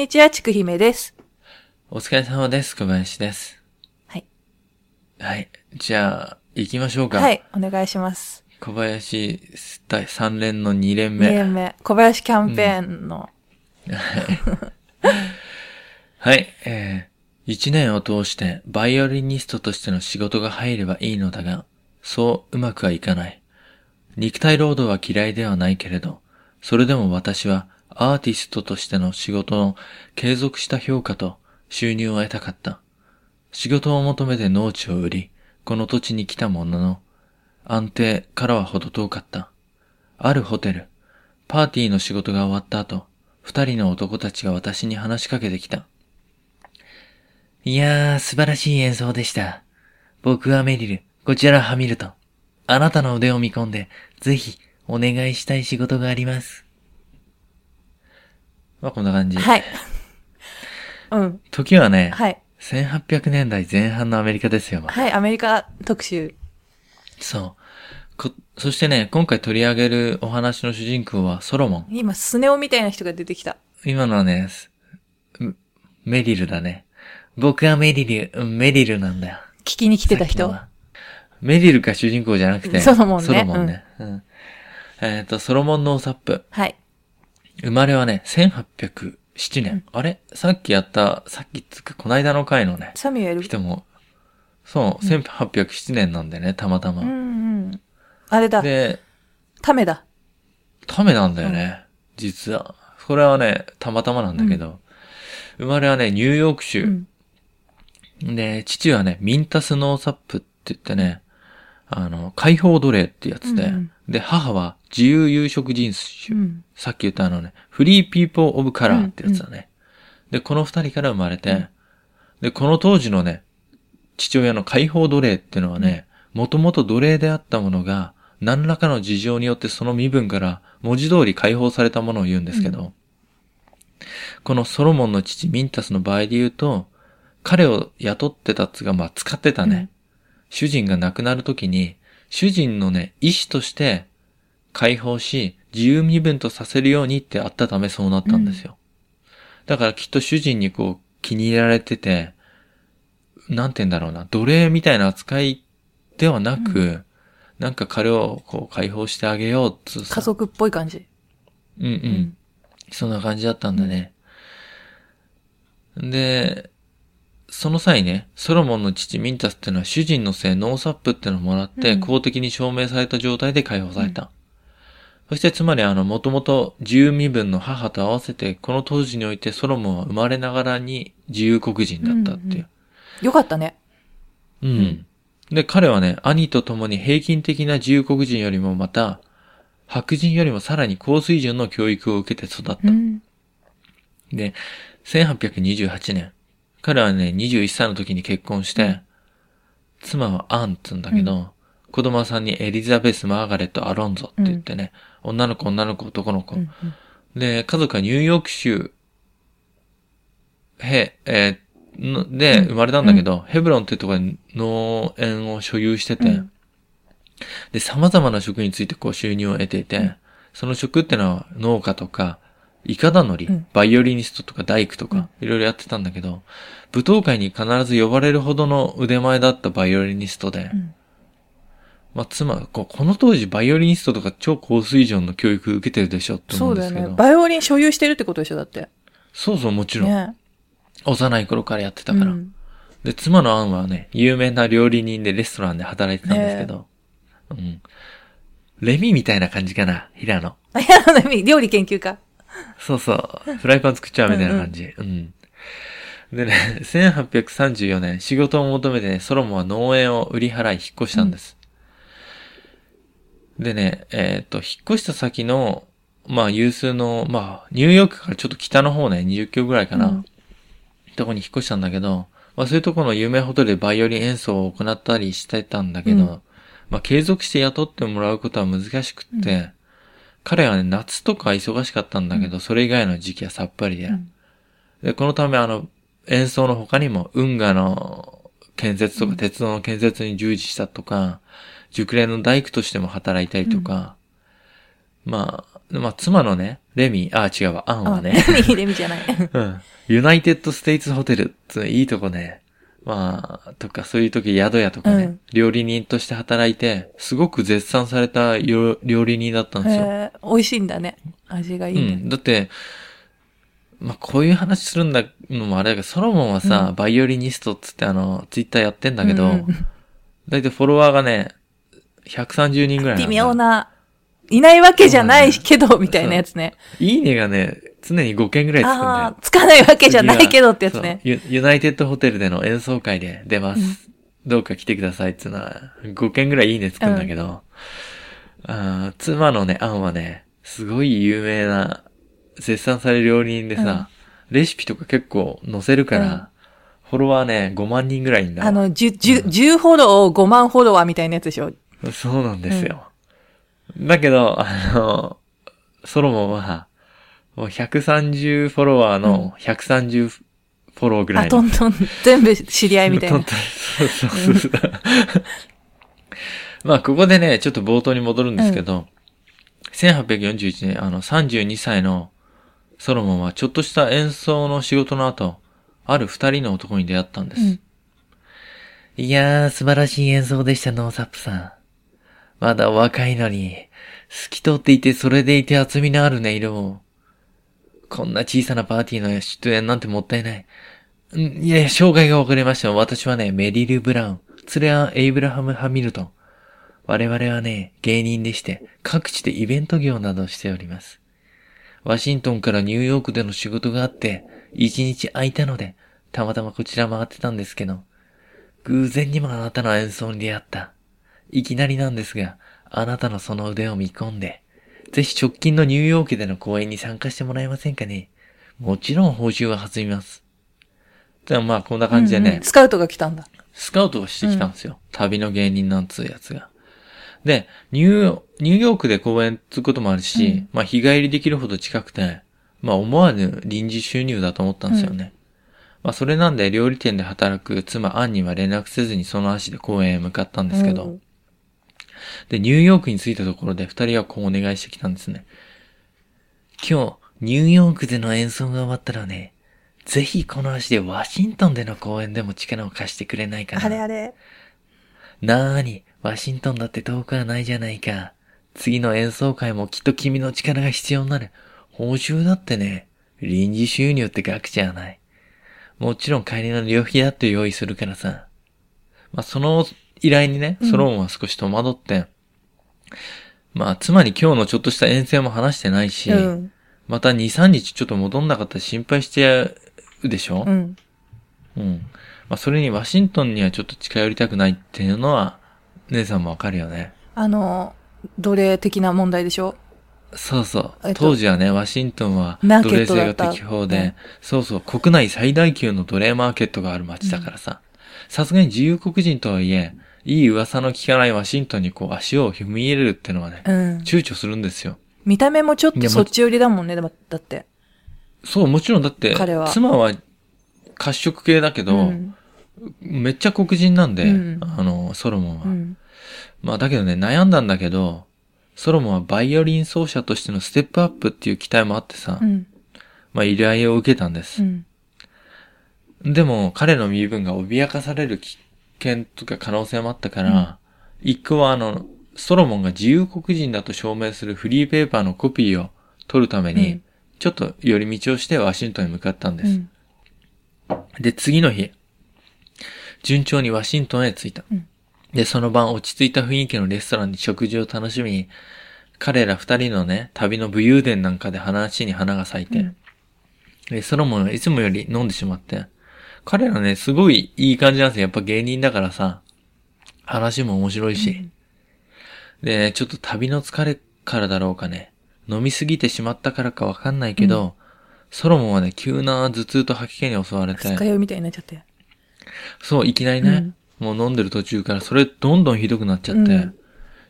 こんにちは、ちくひめです。お疲れ様です。小林です。はい。はい。じゃあ、行きましょうか。はい、お願いします。小林、第3連の2連2目。年目、小林キャンペーンの、はい。えー、1年を通してバイオリニストとしての仕事が入ればいいのだが、そううまくはいかない。肉体労働は嫌いではないけれど、それでも私はアーティストとしての仕事の継続した評価と収入を得たかった。仕事を求めて農地を売り、この土地に来たものの、安定からは程遠かった。あるホテル、パーティーの仕事が終わった後、二人の男たちが私に話しかけてきた。いやー、素晴らしい演奏でした。僕はメリル、こちらハミルトン。あなたの腕を見込んで、ぜひ、お願いしたい仕事があります。まあ、こんな感じ。はい。うん。時はね、はい。1800年代前半のアメリカですよ。はい、アメリカ特集。そう。こ、そしてね、今回取り上げるお話の主人公はソロモン。今、スネ夫みたいな人が出てきた。今のはね、すメリルだね。僕はメリル、うんメリルなんだよ。聞きに来てた人。さっきのはメリルが主人公じゃなくて、ソロモンねソロモンね。うんえっ、と、ソロモンノーサップ。はい。生まれはね、1807年。あれ？さっきやった、さっきつか、この間の回のね、サミュエル。人も、そう、1807年なんでね、たまたま。うんうん。あれだ。で、タメだ。ためなんだよね、実は。これはね、たまたまなんだけど、生まれはね、ニューヨーク州。うん。で、父はね、ミンタスノーサップって言ってね、あの、解放奴隷ってやつで、うんうんで、母は自由有色人種。うん。さっき言ったあのね、フリーピーポーオブカラーってやつだね。で、この二人から生まれて、で、この当時のね、父親の解放奴隷っていうのはね、もともと奴隷であったものが、何らかの事情によってその身分から文字通り解放されたものを言うんですけど、このソロモンの父ミンタスの場合で言うと、彼を雇ってたっつが、まあ使ってたね。うん主人が亡くなるときに、主人のね、意志として解放し、自由身分とさせるようにってあったためそうなったんですよ。だからきっと主人にこう気に入られてて、なんて言うんだろうな、奴隷みたいな扱いではなく、なんか彼をこう解放してあげようっ家族っぽい感じ。うんうん。んそんな感じだったんだね。で、その際ね、ソロモンの父ミンタスってのは主人のせいノーサップってのをもらって、うん公的に証明された状態で解放された。そしてつまりあの、もともと自由身分の母と合わせて、この当時においてソロモンは生まれながらに自由黒人だったっていう。よかったね。うん。で、彼はね、兄と共に平均的な自由黒人よりもまた、白人よりもさらに高水準の教育を受けて育った。うん。で、1828年、彼はね、21歳の時に結婚して、妻はアンっつうんだけど、子供さんにエリザベス・マーガレット・アロンゾって言ってね、女の子、女の子、男の子。うんで、家族はニューヨーク州、へ、えーので、生まれたんだけど、ヘブロンっていうところに農園を所有してて、うん。で、様々な職についてこう収入を得ていて、その職ってのは農家とか、イカダノリ、うん。バイオリニストとか大工とか、いろいろやってたんだけど、舞踏会に必ず呼ばれるほどの腕前だったバイオリニストで、んまあ、つまり、この当時バイオリニストとか超高水準の教育受けてるでしょってそうだよ思うんですけど。ね。バイオリン所有してるってことでしょ、だって。そうそう、もちろん。ね。幼い頃からやってたから。うんで、妻のアンはね、有名な料理人でレストランで働いてたんですけど、うん。レミみたいな感じかな、平野。あ、いや、料理研究家。そうそう。フライパン作っちゃうみたいな感じ。うんでね、1834年、仕事を求めて、ね、ソロモンは農園を売り払い引っ越したんです。でね、えっ、と、引っ越した先の、まあ、有数の、まあ、ニューヨークからちょっと北の方ね、20キロぐらいかな、うん。とこに引っ越したんだけど、まあ、そういうところの有名ホテルでバイオリン演奏を行ったりしてたんだけど、うん。まあ、継続して雇ってもらうことは難しくって、彼はね、夏とか忙しかったんだけど、それ以外の時期はさっぱりで。ん。で、このためあの、演奏の他にも、運河の建設とか、鉄道の建設に従事したとか、熟練の大工としても働いたりとか、まあ、まあ、妻のね、レミ、あ、違うわ、アンはあ、レね、ミ、レミじゃない。うん。ユナイテッドステイツホテルっていいとこね。まあ、とかそういう時宿屋とかね、うん料理人として働いて、すごく絶賛されたよ料理人だったんですよ。美味しいんだね。味がいいね。うん。だって、まあ、こういう話するんだのもあれだけど、ソロモンはさ、うんバイオリニストっつってあの、ツイッターやってんだけど、うんうんだいたいフォロワーがね、130人ぐらい微妙な、いないわけじゃないけど、みたいなやつね。いいねがね、常に5件ぐらいつくんだよ。あつかないわけじゃないけどってやつね。ユユナイテッドホテルでの演奏会で出ます。どうか来てくださいっていうのは、5件ぐらいいいねつくんだけど、あー妻のね、アンはね、すごい有名な、絶賛される料理人でさ、レシピとか結構載せるから、うん。フォロワーね、5万人ぐらいいんだ。わあの、10、10、10フォロー5万フォロワーみたいなやつでしょ？そうなんですよ。だけど、あの、ソロモンは、もう130フォロワーの130フォローぐらあ、いのどんどん全部知り合いみたいなトン。トンそうそうそうそう。まあ、ここでね、ちょっと冒頭に戻るんですけど、1841年、あの、32歳のソロモンは、ちょっとした演奏の仕事の後、ある二人の男に出会ったんです。うんいやー、素晴らしい演奏でした、ノーサップさん。まだ若いのに、透き通っていて、それでいて厚みのある音色を。こんな小さなパーティーの出演なんてもったいない。んいや、障害が分かりました。私はね、メリル・ブラウン。それはエイブラハム・ハミルトン。我々はね、芸人でして、各地でイベント業などしております。ワシントンからニューヨークでの仕事があって、一日空いたので、たまたまこちら回ってたんですけど、偶然にもあなたの演奏に出会った。いきなりなんですが、あなたのその腕を見込んで、ぜひ直近のニューヨークでの公演に参加してもらえませんかね。もちろん報酬は弾みます。でもまあこんな感じでね、うんうんスカウトが来たんだ。スカウトをしてきたんですよ。旅の芸人なんつうやつが。で、ニューヨークで公演つうこともあるし、うんまあ日帰りできるほど近くて、まあ思わぬ臨時収入だと思ったんですよね。まあそれなんで料理店で働く妻アンには連絡せずにその足で公園へ向かったんですけど、うんで、ニューヨークに着いたところで二人はこうお願いしてきたんですね。今日、ニューヨークでの演奏が終わったらね、ぜひこの足でワシントンでの公演でも力を貸してくれないかな。あれあれ。なーに、ワシントンだって遠くはないじゃないか。次の演奏会もきっと君の力が必要になる。報酬だってね、臨時収入って額じゃない。もちろん帰りの旅費だって用意するからさ。まあ、その依頼にね、ソロモンは少し戸惑って、まあ、妻に今日のちょっとした遠征も話してないし、うん。また2、3日ちょっと戻んなかったら心配してるでしょ？うん。うん。まあ、それにワシントンにはちょっと近寄りたくないっていうのは、姉さんもわかるよね。あの、奴隷的な問題でしょ？そうそう。えっと当時はね、ワシントンは奴隷制が適法で、ねそうそう、国内最大級の奴隷マーケットがある街だからさ、さすがに自由国人とはいえ、いい噂の聞かないワシントンにこう足を踏み入れるってのはね、うん。躊躇するんですよ。見た目もちょっとそっち寄りだもんね、だだって。そう、もちろんだって彼は、妻は褐色系だけど、うん。めっちゃ黒人なんで、うんあの、ソロモンは。うん。まあだけどね、悩んだんだけど、ソロモンはバイオリン奏者としてのステップアップっていう期待もあってさ、うん。まあ依頼を受けたんですう。ん。でも彼の身分が脅かされる危険とか可能性もあったから、一個はあの、ソロモンが自由黒人だと証明するフリーペーパーのコピーを取るために、うんちょっと寄り道をしてワシントンに向かったんです。うん。で、次の日、順調にワシントンへ着いた。うんで、その晩落ち着いた雰囲気のレストランに食事を楽しみ、彼ら二人のね、旅の武勇伝なんかで話に花が咲いて、うんで、ソロモンはいつもより飲んでしまって、彼らね、すごいいい感じなんですよ。やっぱ芸人だからさ、話も面白いし。で、ちょっと旅の疲れからだろうかね、飲みすぎてしまったからかわかんないけど、ソロモンはね、急な頭痛と吐き気に襲われて、二日酔いみたいになっちゃって。そう、いきなりね、もう飲んでる途中からそれどんどんひどくなっちゃって、うん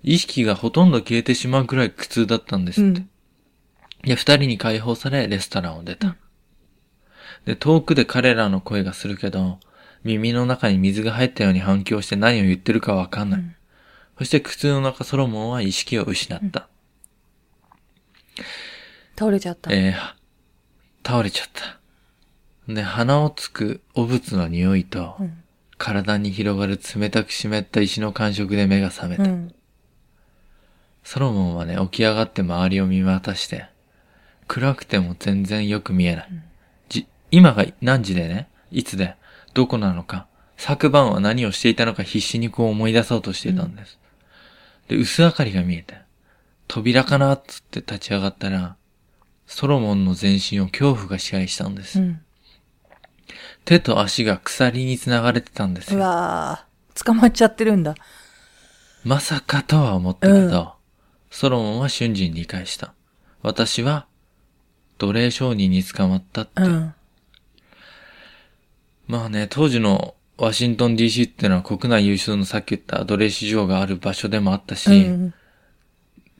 意識がほとんど消えてしまうくらい苦痛だったんですって。うんで、二人に解放されレストランを出た。で、遠くで彼らの声がするけど、耳の中に水が入ったように反響して何を言ってるかわかんない。そして苦痛の中ソロモンは意識を失った。倒れちゃった。えー倒れちゃった。で、鼻をつく汚物の匂いと、うん。体に広がる冷たく湿った石の感触で目が覚めた。うん。ソロモンはね、起き上がって周りを見渡して、暗くても全然よく見えない。じ、今が何時でね、いつで、どこなのか、昨晩は何をしていたのか必死にこう思い出そうとしていたんです。で、薄明かりが見えて、扉かなっつって立ち上がったら、ソロモンの全身を恐怖が支配したんです。うん。手と足が鎖に繋がれてたんですうよ。わー捕まっちゃってるんだ。まさかとは思ったけど、うんソロモンは瞬時に理解した。私は、奴隷商人に捕まったって。うん。まあね、当時のワシントン DC ってのは国内有数のさっき言った奴隷市場がある場所でもあったし、うん。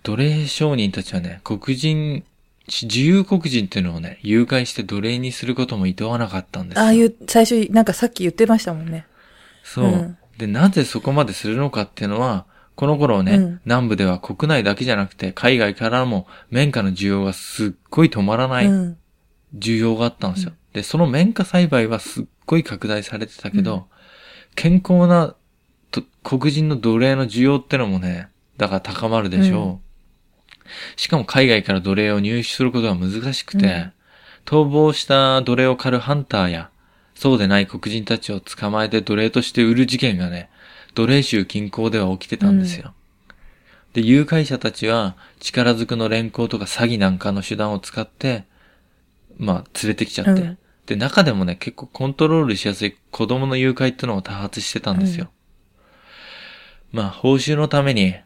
奴隷商人たちはね、黒人、自由黒人っていうのをね、誘拐して奴隷にすることも厭わなかったんですよ。ああいう、最初、なんかさっき言ってましたもんね。そう、うんで、なぜそこまでするのかっていうのは、この頃ね、うん南部では国内だけじゃなくて、海外からも綿花の需要がすっごい止まらないうん。需要があったんですよ。で、その綿花栽培はすっごい拡大されてたけど、健康なと黒人の奴隷の需要ってのもね、だから高まるでしょう。うんしかも海外から奴隷を入手することが難しくて、うん逃亡した奴隷を狩るハンターや、そうでない黒人たちを捕まえて奴隷として売る事件がね、奴隷州近郊では起きてたんですよ。で、誘拐者たちは力ずくの連行とか詐欺なんかの手段を使って、まあ、連れてきちゃって。うんで、中でもね、結構コントロールしやすい子供の誘拐ってのを多発してたんですよ。まあ、報酬のために、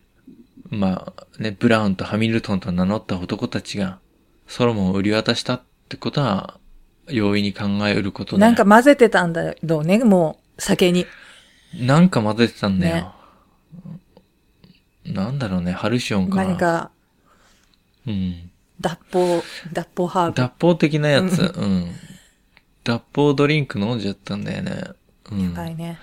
まあ、ね、ブラウンとハミルトンと名乗った男たちが、ソロモンを売り渡したってことは、容易に考えうることで。なんか混ぜてたんだろうね、もう、酒に。なんか混ぜてたんだよ。ねなんだろうね、ハルシオンかな。何か、うん。脱法、脱法ハーブ。脱法的なやつ。うん。脱法ドリンク飲んじゃったんだよね。うん。はいね。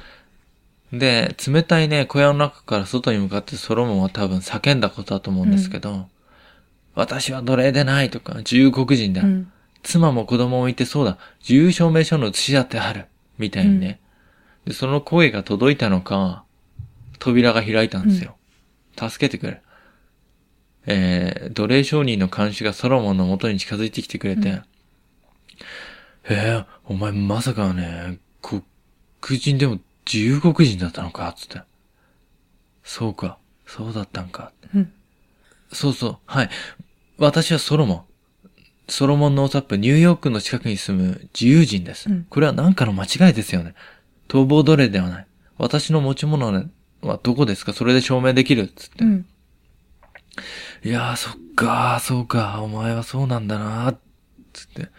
で、冷たいね、小屋の中から外に向かってソロモンは多分叫んだことだと思うんですけど、私は奴隷でないとか、自由黒人だ。うん。妻も子供もいてそうだ。自由証明書の写しだってある。みたいにね。で、その声が届いたのか、扉が開いたんですよ。助けてくれ。えー、奴隷商人の監視がソロモンの元に近づいてきてくれて、うんえー、お前まさかね、黒人でも自由黒人だったのか？つって。そうか、そうだったんか。うん。そうそう、はい。私はソロモン。ソロモンノーサップ、ニューヨークの近くに住む自由人です。うんこれは何かの間違いですよね。逃亡奴隷ではない。私の持ち物はどこですか？それで証明できる？つって。うん。いやー、そっかー、そうか、お前はそうなんだなー、つって。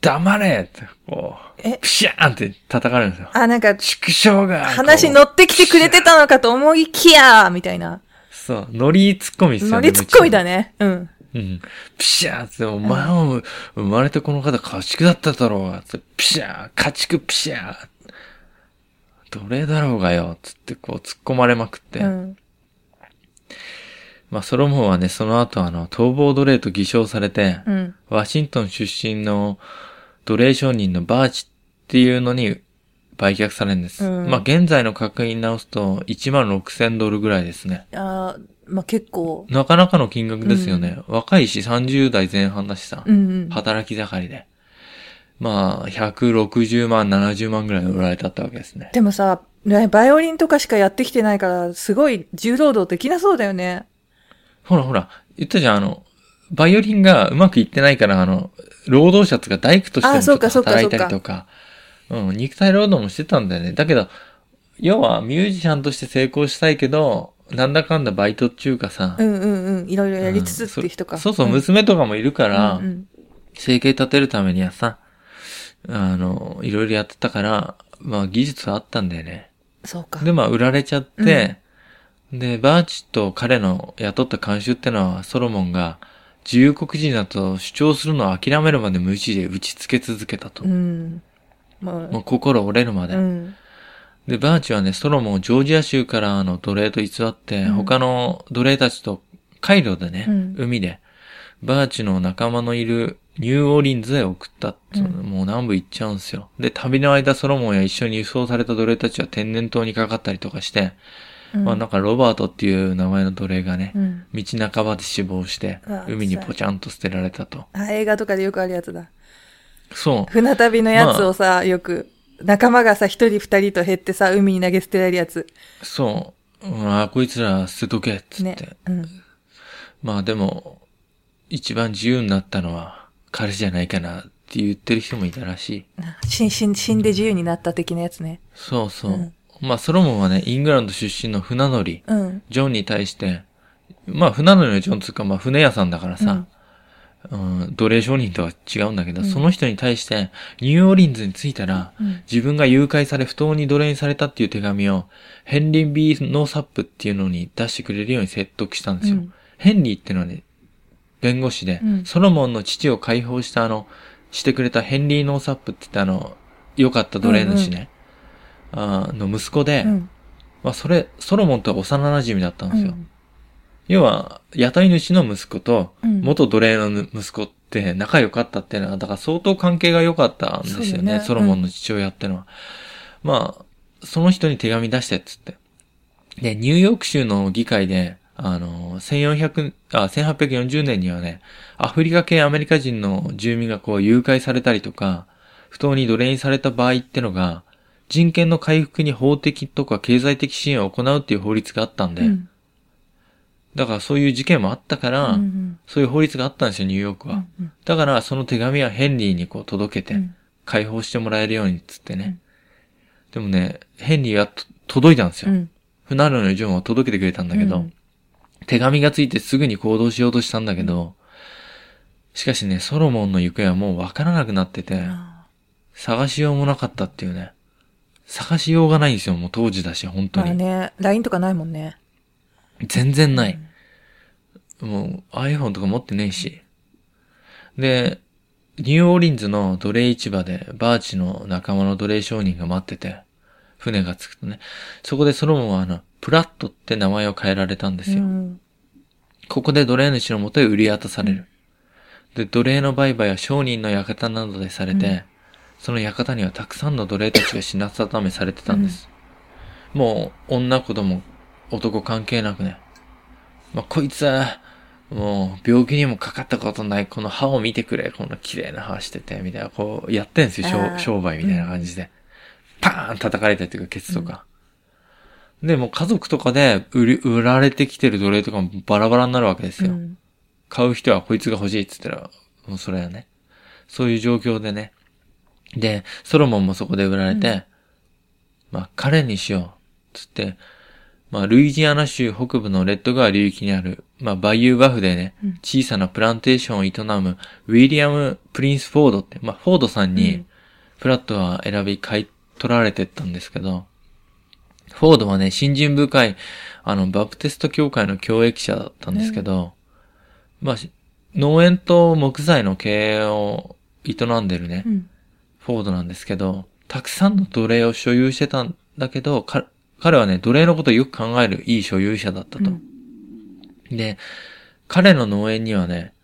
黙れって、こう、え？プシャーンって叩かれるんですよ。あ、なんか、畜生が話こ乗ってきてくれてたのかと思いきやみたいな。うそう、ノリツッコミですよね。ノリツッコミだね。うん。うん。ピシャーって、お前も生まれてこの方家畜だっただろうが、つって、ピシャー、家畜ピシャー。奴隷だろうがよ、つってこう突っ込まれまくって。うん。まあ、ソロモンはね、その後あの、逃亡奴隷と偽証されて、うん。ワシントン出身の奴隷商人のバーチっていうのに売却されるんです。うんまあ、現在の価格に直すと1万6000ドルぐらいですね。あーまあ結構。なかなかの金額ですよね。若いし30代前半だしさ。うんうん。働き盛りで。まあ、160万、70万ぐらい売られたってわけですね。でもさ、ねバイオリンとかしかやってきてないから、すごい重労働できなそうだよね。ほらほら、言ったじゃん、あの、バイオリンがうまくいってないから、あの、労働者とか大工としても働いたりとか、うん、肉体労働もしてたんだよね。だけど、要はミュージシャンとして成功したいけど、なんだかんだバイトっていうかさ、うんうんうん。いろいろやりつつっていう人か。うんそそうそう、ん娘とかもいるから、うんうん生計立てるためにはさ、あの、いろいろやってたから、まあ技術はあったんだよね。そうか。で、まあ売られちゃって、で、バーチと彼の雇った監修ってのはソロモンが自由黒人だと主張するのを諦めるまで無視で打ち付け続けたと。うん。まもう心折れるまあ、で。うん。で、バーチはね、ソロモンをジョージア州からあの奴隷と偽って、うん他の奴隷たちと海路でね、うん海でバーチの仲間のいるニューオーリンズへ送ったって、うんもう南部行っちゃうんですよ。で、旅の間ソロモンや一緒に輸送された奴隷たちは天然痘にかかったりとかして、うんまあなんかロバートっていう名前の奴隷がね、うん。道半ばで死亡して海にポチャンと捨てられたと。あ、映画とかでよくあるやつだ。そう。船旅のやつをさ、よく、仲間がさ、一人二人と減ってさ、海に投げ捨てられるやつ。そう。うん、あ、こいつら捨てとけ、っつって。ね。うん。まあでも、一番自由になったのは彼じゃないかなって言ってる人もいたらしい。死んで自由になった的なやつね。そうそう。うんまあソロモンはね、イングランド出身の船乗り、うん。ジョンに対して、まあ船乗りのジョンつうか、まあ船屋さんだからさ、うん、奴隷商人とは違うんだけど、その人に対して、ニューオーリンズに着いたら、うん。自分が誘拐され不当に奴隷にされたっていう手紙を、ヘンリー・ビー・ノーサップっていうのに出してくれるように説得したんですよ。うん。ヘンリーってのはね、弁護士で、うん。ソロモンの父を解放したあの、してくれたヘンリー・ノーサップって言ったあの、良かった奴隷主ね、あーの息子で、うん。まあそれ、ソロモンとは幼馴染だったんですよ。うん要は、雇い主の息子と、うん元奴隷の息子って仲良かったっていうのは、だから相当関係が良かったんですよね、ねソロモンの父親ってのは。まあ、その人に手紙出してっつって。で、ニューヨーク州の議会で、あの、1400、あ、1840年にはね、アフリカ系アメリカ人の住民がこう誘拐されたりとか、不当に奴隷にされた場合ってのが、人権の回復に法的とか経済的支援を行うっていう法律があったんで、うん。だからそういう事件もあったから、うんそういう法律があったんですよ、ニューヨークは。うんだから、その手紙はヘンリーにこう届けて、うん解放してもらえるようにっつってね。でもね、ヘンリーはと届いたんですよ。うん。船乗りのジョンは届けてくれたんだけど、うん手紙がついてすぐに行動しようとしたんだけど、しかしね、ソロモンの行方はもうわからなくなってて、あ探しようもなかったっていうね。探しようがないんですよ、もう当時だし、本ー当に。まあね、LINE とかないもんね。全然ない。もう iPhone とか持ってねえし。で、ニューオーリンズの奴隷市場でバーチの仲間の奴隷商人が待ってて、船が着くとね、そこでソロモンはあの、プラットって名前を変えられたんですよ。うん。ここで奴隷主のもとへ売り渡される。で、奴隷の売買は商人の館などでされて、その館にはたくさんの奴隷たちが品定めされてたんです。もう、女子供、男関係なくね。まあ、こいつは、もう、病気にもかかったことない、この歯を見てくれ、こんな綺麗な歯してて、みたいな、こう、やってんすよ、商商売みたいな感じで。パーン叩かれたりとか、ケツとか。で、もう家族とかで売り、売られてきてる奴隷とかもバラバラになるわけですよ。うん買う人はこいつが欲しいっつったら、もうそれはね。そういう状況でね。で、ソロモンもそこで売られて、まあ彼にしよう。つって、まあルイジアナ州北部のレッド川流域にある、まあバイユーバフでね、小さなプランテーションを営むウィリアム・プリンス・フォードって、まあフォードさんうにん、プラットは選び買い取られてったんですけど、フォードはね、信心深い、あの、バプテスト教会の教益者だったんですけど、まあ、し農園と木材の経営を営んでるね、うん。フォードなんですけど、たくさんの奴隷を所有してたんだけど、か彼はね、奴隷のことをよく考えるいい所有者だったと。で、彼の農園にはね、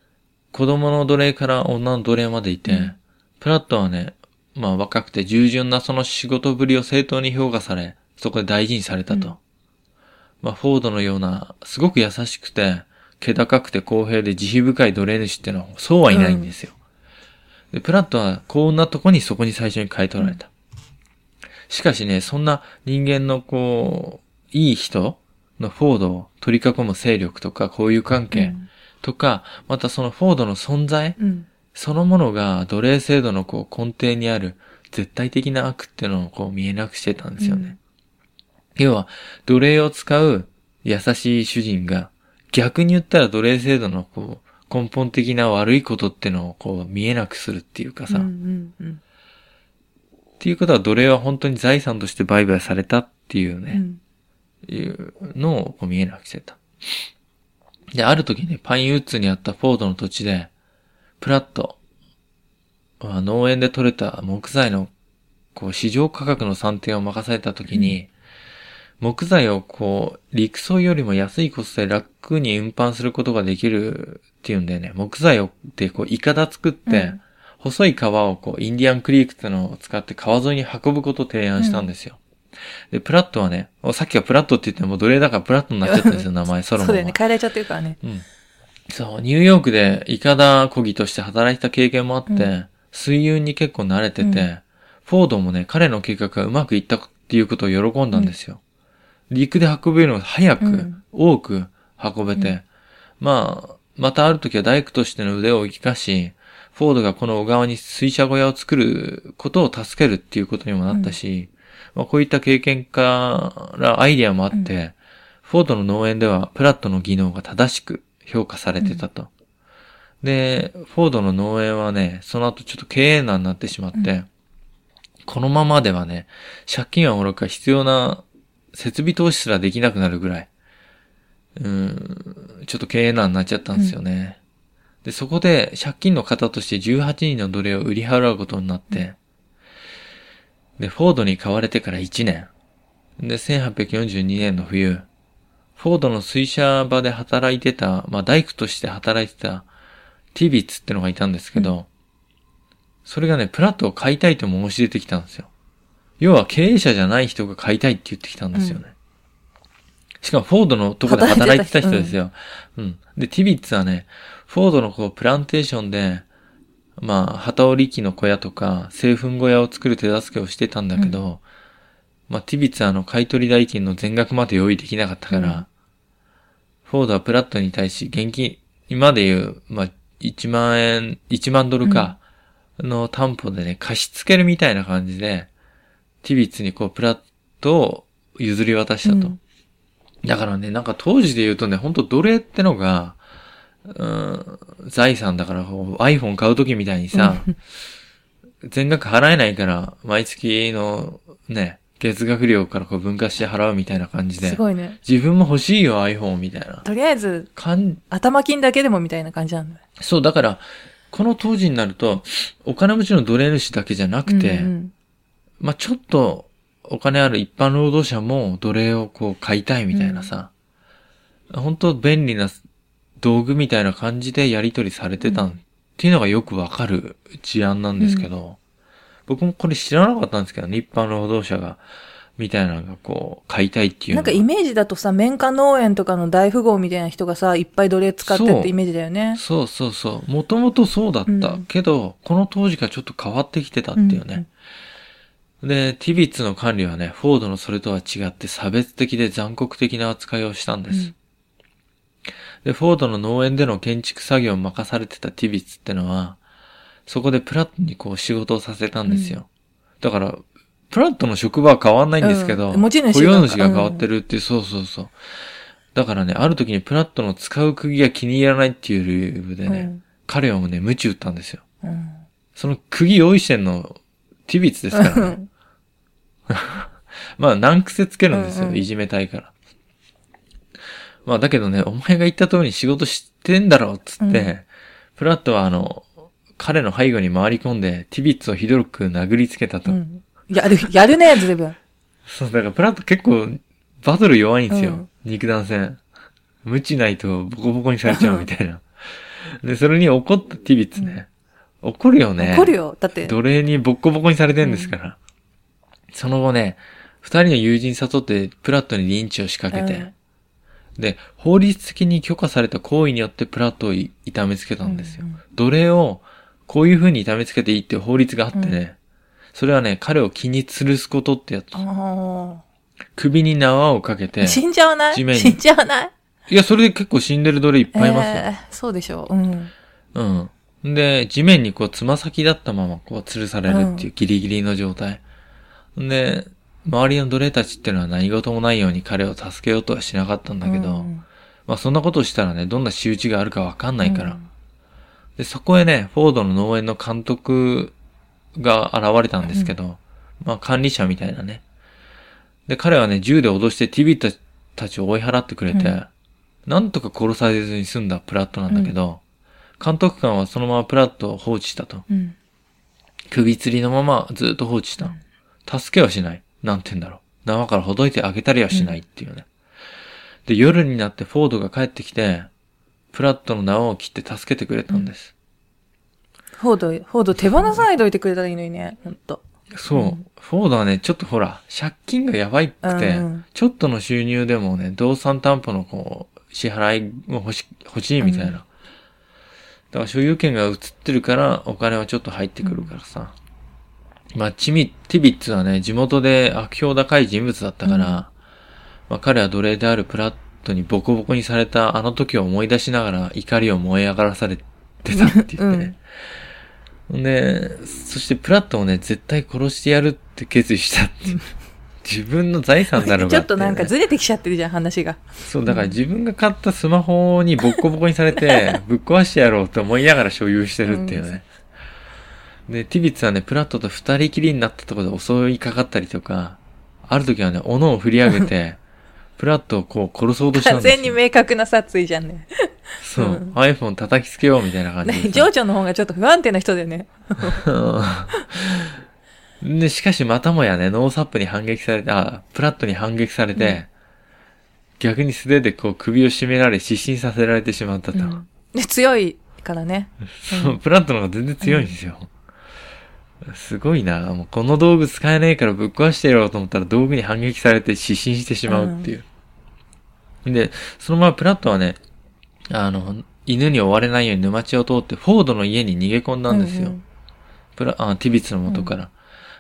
子供の奴隷から女の奴隷までいて、うんプラットはね、まあ若くて従順なその仕事ぶりを正当に評価され、そこで大事にされたと。うんまあフォードのような、すごく優しくて、気高くて公平で慈悲深い奴隷主ってのはそうはいないんですよ。で、プラットは幸運なとこにそこに最初に買い取られた。しかしね、そんな人間のこう、いい人のフォードを取り囲む勢力とか交友関係とか、またそのフォードの存在うん。そのものが奴隷制度のこう根底にある絶対的な悪っていうのをこう見えなくしてたんですよね。要は、奴隷を使う優しい主人が逆に言ったら奴隷制度のこう根本的な悪いことってのをこう見えなくするっていうかさ、うんっうんうんていうことは奴隷は本当に財産として売買されたっていうね、うん。いうのをこう見えなくしてた。で、ある時ね、パインウッズにあったフォードの土地で、プラットは農園で採れた木材のこう市場価格の算定を任された時に、木材をこう陸送よりも安いコストで楽に運搬することができるっっていうんだよね。木材を、で、こう、イカダ作って、うん細い川をこう、インディアンクリークってのを使って川沿いに運ぶことを提案したんですよ。で、プラットはね、さっきはプラットって言っても奴隷だからプラットになっちゃったんですよ、名前、ソロモンは。そうだよね。変えられちゃってるからね。うん。そう、ニューヨークでイカダ漕ぎとして働いた経験もあって、うん水運に結構慣れてて、うんフォードもね、彼の計画がうまくいったっていうことを喜んだんですよ。陸で運べるのが早く、うん多く運べて、うんまあ、またある時は大工としての腕を生かし、フォードがこの小川に水車小屋を作ることを助けるっていうことにもなったし、まあ、こういった経験からアイディアもあって、フォードの農園ではプラットの技能が正しく評価されてたと。で、フォードの農園はね、その後ちょっと経営難になってしまって、うこのままではね、借金はおろか必要な設備投資すらできなくなるぐらい、うーん、ちょっと経営難になっちゃったんですよね。で、そこで借金の方として18人の奴隷を売り払うことになって、で、フォードに買われてから1年。で、1842年の冬、フォードの水車場で働いてた、まあ大工として働いてたティビッツってのがいたんですけど、それがね、プラットを買いたいと申し出てきたんですよ。要は経営者じゃない人が買いたいって言ってきたんですよね。しかもフォードのとこで働いてた人ですよ。うん。で、ティビッツはね、フォードのこう、プランテーションで、まあ、旗織り機の小屋とか、製粉小屋を作る手助けをしてたんだけど、まあ、ティビッツはあの、買取代金の全額まで用意できなかったから、うんフォードはプラットに対し現金、今で言う、まあ、1万円、1万ドルか、の担保でね、貸し付けるみたいな感じで、ティビッツにこう、プラットを譲り渡したと。うんだからね、なんか当時で言うとね、ほんと奴隷ってのが、うーん、財産だから iPhone 買うときみたいにさ、全額払えないから、毎月のね、月額料からこう分割して払うみたいな感じで、すごいね。自分も欲しいよ iPhone みたいな。とりあえず、かん、頭金だけでもみたいな感じなんだ。そう、だから、この当時になると、お金持ちの奴隷主だけじゃなくて、うんうんまあちょっと、お金ある一般労働者も奴隷をこう買いたいみたいなさ、本当便利な道具みたいな感じでやり取りされてたっていうのがよくわかる事案なんですけど、僕もこれ知らなかったんですけどね、一般労働者が、みたいなのがこう、買いたいっていうなんかイメージだとさ、綿花農園とかの大富豪みたいな人がさ、いっぱい奴隷使ってってイメージだよね。そうそうそう。もともとそうだった。うんけど、この当時からちょっと変わってきてたっていうね。で、ティビッツの管理はね、フォードのそれとは違って差別的で残酷的な扱いをしたんです。うんで、フォードの農園での建築作業を任されてたティビッツってのは、そこでプラットにこう仕事をさせたんですよ。だから、プラットの職場は変わんないんですけど、うん持ち主が雇用主が変わってるっていう、そうそうそう。だからね、ある時にプラットの使う釘が気に入らないっていう理由でね、うん彼をね、鞭打ったんですよ。うんその釘用意してんの、ティビッツですからね。う んまあ、難癖つけるんですよ。うんうんいじめたいから。まあ、だけどね、お前が言った通りに仕事してんだろ、つって、うんプラットはあの、彼の背後に回り込んで、ティビッツをひどく殴りつけたと。うんやる、やるね、ずいぶん。そう、だからプラット結構、バトル弱いんですよ。うん肉弾戦。無知ないとボコボコにされちゃうみたいな。で、それに怒ったティビッツね。怒るよね。怒るよ。だって、奴隷にボッコボコにされてんですから。その後ね、二人の友人誘ってプラットにリンチを仕掛けて、で、法律的に許可された行為によってプラットをい痛めつけたんですよ。うんうん奴隷をこういう風に痛めつけていいっていう法律があってね、それはね、彼を気に吊るすことってやつ。あ首に縄をかけあ。て、死んじゃわない？死んじゃわない？いや、それで結構死んでる奴隷いっぱいいますよ。えーそうでしょう。うん。うん。で、地面にこう、つま先だったまま、こう、吊るされるっていうギリギリの状態。で、周りの奴隷たちっていうのは何事もないように彼を助けようとはしなかったんだけど、うんまあそんなことをしたらね、どんな仕打ちがあるかわかんないから。うんで、そこへね、フォードの農園の監督が現れたんですけど、まあ管理者みたいなね。で、彼はね、銃で脅してティビットたちを追い払ってくれて、うんなんとか殺されずに済んだプラットなんだけど、監督官はそのままプラットを放置したと。うん。首吊りのままずっと放置した。助けはしない。なんて言うんだろう。縄からほどいてあげたりはしないっていうね。で、夜になってフォードが帰ってきて、プラットの縄を切って助けてくれたんです。フォード、フォード手放さないといてくれたらいいのにね、ほんと。そう、うんフォードはね、ちょっとほら、借金がやばいくて、うんちょっとの収入でもね、動産担保のこう、支払いも欲し、欲しいみたいな。うんだから所有権が移ってるから、お金はちょっと入ってくるからさ。まあ、チミ、ティビッツはね、地元で悪評高い人物だったから、うんまあ、彼は奴隷であるプラットにボコボコにされたあの時を思い出しながら怒りを燃え上がらされてたって言ってね。で、そしてプラットをね、絶対殺してやるって決意したって。自分の財産だろうがちょっとなんかずれてきちゃってるじゃん、話が。そう、だから自分が買ったスマホにボッコボコにされて、ぶっ壊してやろうと思いながら所有してるっていうね。で、ティビッツはね、プラットと二人きりになったところで襲いかかったりとか、ある時はね、斧を振り上げて、プラットをこう殺そうとしたん完ですよ。全に明確な殺意じゃんね。そう、うん iPhone 叩きつけようみたいな感じでさ。情緒の方がちょっと不安定な人だよね。う んで、しかしまたもやね、ノーサップに反撃されて、あ、プラットに反撃されて、逆に素手でこう首を絞められ失神させられてしまったと。うんで強いからね。そう、プラットの方が全然強いんですよ。すごいな。もうこの道具使えないからぶっ壊してやろうと思ったら道具に反撃されて失神してしまうっていう。で、そのままプラットはね、あの、犬に追われないように沼地を通ってフォードの家に逃げ込んだんですよ。うんうんプラ、あ、ティビッツの元から。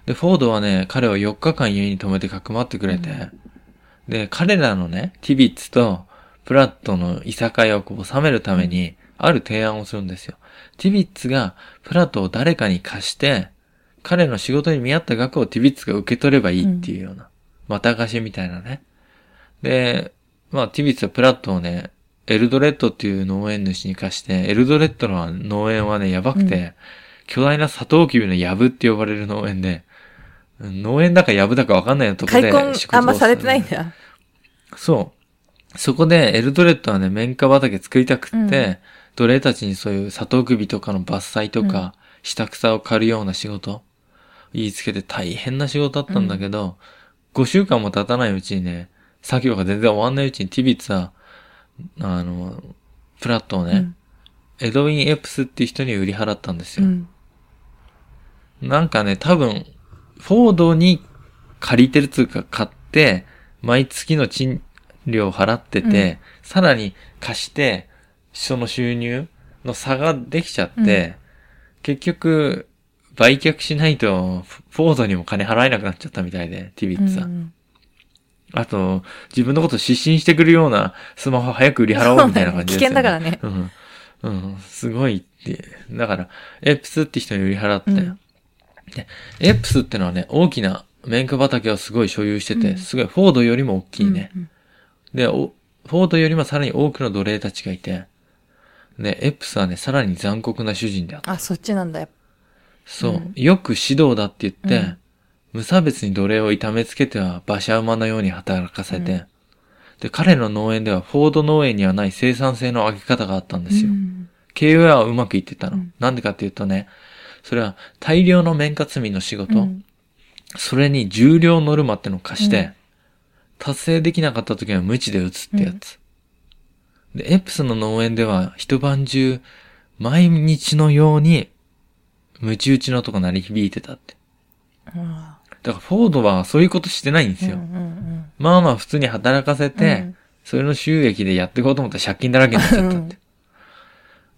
で、フォードはね、彼を4日間家に泊めてかくまってくれて、で、彼らのね、ティビッツとプラットのいさかいをこう収めるために、ある提案をするんですよ。ティビッツがプラットを誰かに貸して、彼の仕事に見合った額をティビッツが受け取ればいいっていうような、また貸しみたいなね。で、まあ、ティビッツはプラットをね、エルドレッドっていう農園主に貸して、エルドレッドの農園はね、やばくて、うん巨大なサトウキビの藪って呼ばれる農園で、うん農園だか藪だかわかんないとこで仕事をあんまされてないんだ。そう。そこでエルドレッドはね、綿花畑作りたくって、うん奴隷たちにそういうサトウキビとかの伐採とか、うん下草を刈るような仕事、言いつけて大変な仕事だったんだけど、5週間も経たないうちにね、作業が全然終わんないうちにティビッツは、あの、プラットをね、うんエドウィン・エプスっていう人に売り払ったんですよ。うん。なんかね、多分、フォードに借りてるつうか買って、毎月の賃料を払ってて、うんさらに貸して、その収入の差ができちゃって、結局、売却しないと、フフォードにも金払えなくなっちゃったみたいで、ティビッツさん。うんあと、自分のこと失神してくるようなスマホ早く売り払おうみたいな感じですよ、ね。危険だからね。うん。うん。すごいって。だから、エプスって人に売り払って。うんで、エプスってのはね、大きな綿花畑をすごい所有してて、うんすごいフォードよりも大きいね。うんで、おフォードよりもさらに多くの奴隷たちがいて、で、エプスはね、さらに残酷な主人であった。あ、そっちなんだよ。そう。うん。よく指導だって言って、うん。無差別に奴隷を痛めつけては馬車馬のように働かせて、うん。で、彼の農園ではフォード農園にはない生産性の上げ方があったんですよ。うん。経営はうまくいってたの。うん。なんでかっていうとね、それは大量の綿花摘みの仕事、うん。それに重量ノルマってのを貸して、うん。達成できなかった時は無知で打つってやつ。で、エプスの農園では一晩中、毎日のように、ムチ打ちの音が鳴り響いてたって。うんだからフォードはそういうことしてないんですよ。うんうんまあまあ普通に働かせて、うんそれの収益でやっていこうと思ったら借金だらけになっちゃったって。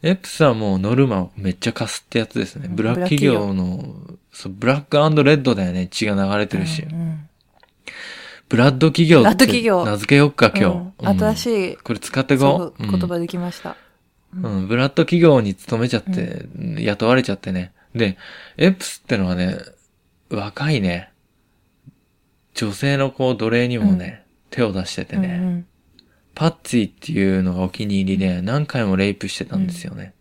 エプスはもうノルマをめっちゃ貸すってやつですね。うんブラック企業の、そう、ブラックレッドだよね。血が流れてるし。うんうんブラッド企業って企業名付けよっか、今うん日。うん新しいこれ使ってこう。言葉できました。うん、うんブラッド企業に勤めちゃって、雇われちゃってね。で、エプスってのはね、若いね、女性のこう奴隷にもね、手を出しててね、うんパッツィっていうのがお気に入りで、何回もレイプしてたんですよね。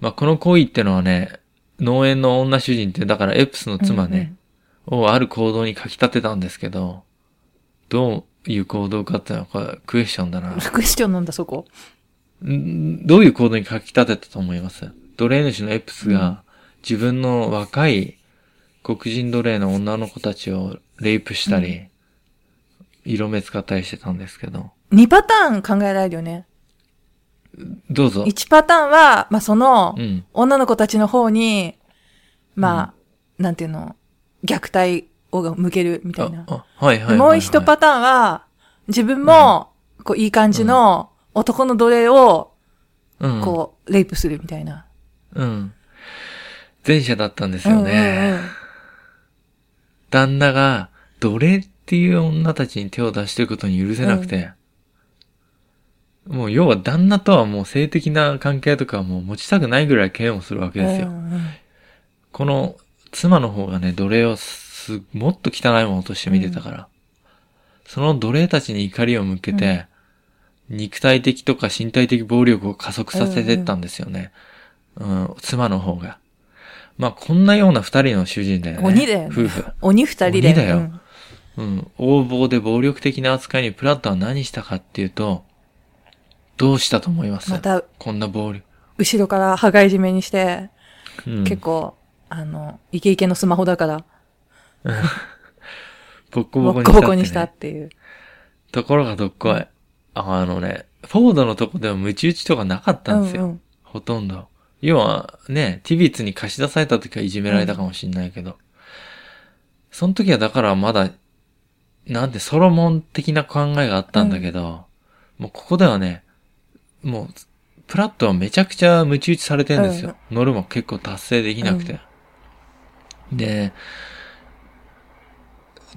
まあ、この行為ってのはね、農園の女主人って、だからエプスの妻ね、をある行動に書き立てたんですけど、どういう行動かってのは、これクエスチョンだなうん。。クエスチョンなんだ、そこ。んどういう行動に書き立てたと思います？奴隷主のエプスが自分の若い黒人奴隷の女の子たちをレイプしたり、色目使ったりしてたんですけど。2パターン考えられるよね。どうぞ。1パターンは、まあ、そのう、ん。女の子たちの方に、まあ、なんていうの、虐待を向けるみたいな。ああはいはいはい、はい。もう一パターンは、自分も、こう、いい感じの男の奴隷を、うん。こう、レイプするみたいな。うん。前者だったんですよね。うんうんうん旦那が、奴隷っていう女たちに手を出してることに許せなくて、もう要は旦那とはもう性的な関係とかはもう持ちたくないぐらい嫌悪するわけですよ。うんうんこの妻の方がね、奴隷をす、もっと汚いものとして見てたから、その奴隷たちに怒りを向けて、肉体的とか身体的暴力を加速させてったんですよね。うん、妻の方が。まあ、こんなような二人の主人だよね。鬼だよね夫婦。鬼二人で。鬼だようんうん。横暴で暴力的な扱いにプラットは何したかっていうと、どうしたと思います？また、こんな暴力。後ろから羽交い締めにして、うん、結構、あの、イケイケのスマホだから、ボッコボコにしたって、ね。ボッコボコにしたっていう。ところがどっこい。あのね、フォードのとこではムチ打ちとかなかったんですよ。うんうんほとんど。要はね、ティビッツに貸し出された時はいじめられたかもしんないけど、その時はだからまだ、なんてソロモン的な考えがあったんだけど、もうここではね、もう、プラットはめちゃくちゃムチ打ちされてるんですよ。ノルマ結構達成できなくて。で、